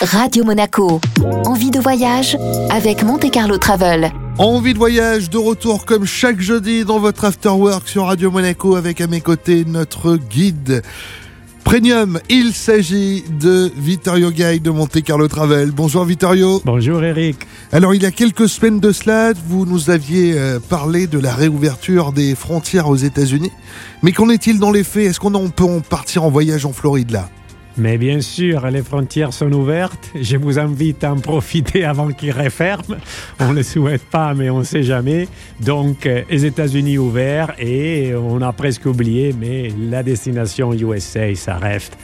Radio Monaco. Envie de voyage avec Monte Carlo Travel. Envie de voyage de retour comme chaque jeudi dans votre after work sur Radio Monaco avec à mes côtés notre guide premium. Il s'agit de Vittorio Gay de Monte Carlo Travel. Bonjour Vittorio. Bonjour Eric. Alors il y a quelques semaines de cela, vous nous aviez euh, parlé de la réouverture des frontières aux États-Unis. Mais qu'en est-il dans les faits? Est-ce qu'on peut en partir en voyage en Floride là? Mais bien sûr, les frontières sont ouvertes. Je vous invite à en profiter avant qu'ils referment. On ne le souhaite pas, mais on ne sait jamais. Donc, euh, les États-Unis ouverts et on a presque oublié, mais la destination USA, ça reste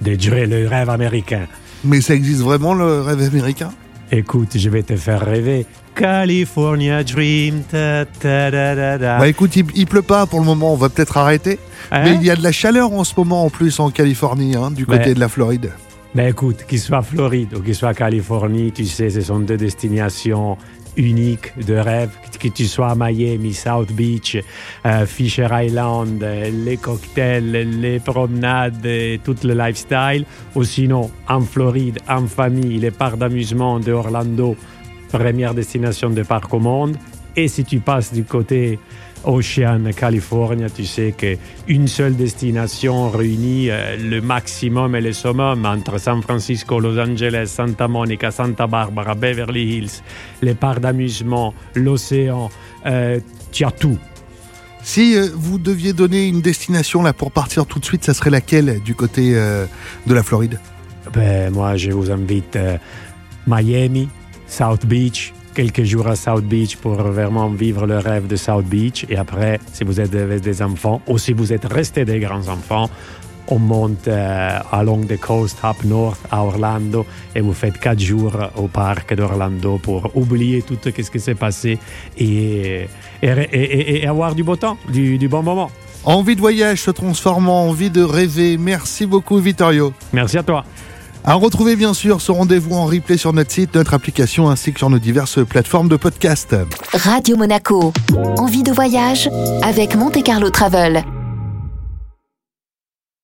de durer le rêve américain. Mais ça existe vraiment le rêve américain? Écoute, je vais te faire rêver. California Dream. Ta, ta, ta, bah écoute, il, il, pleut pas pour le moment, on va peut-être arrêter. Hein? Mais il y a de la chaleur en ce moment en plus en Californie, hein, du côté de la Floride. Ben écoute, qu'il soit Floride ou qu'il soit Californie, tu sais, ce sont deux destinations uniques de rêve. Que tu sois à Miami, South Beach, euh, Fisher Island, les cocktails, les promenades, tout le lifestyle. Ou sinon, en Floride, en famille, les parcs d'amusement de Orlando, première destination de parc au monde. Et si tu passes du côté Ocean, California, tu sais qu'une seule destination réunit euh, le maximum et le summum entre San Francisco, Los Angeles, Santa Monica, Santa Barbara, Beverly Hills, les parcs d'amusement, l'océan, euh, tu as tout. Si euh, vous deviez donner une destination là pour partir tout de suite, ça serait laquelle du côté de la Floride? Ben, Moi, je vous invite Miami, South Beach, quelques jours à South Beach pour vraiment vivre le rêve de South Beach. Et après, si vous êtes des enfants ou si vous êtes restés des grands enfants, on monte euh, along the coast up north à Orlando et vous faites quatre jours au parc d'Orlando pour oublier tout ce qui s'est passé et, et, avoir du beau temps, du, du bon moment. Envie de voyage se transforme en envie de rêver. Merci beaucoup, Vittorio. Merci à toi. À retrouver bien sûr ce rendez-vous en replay sur notre site, notre application ainsi que sur nos diverses plateformes de podcast. Radio Monaco, envie de voyage avec Monte Carlo Travel.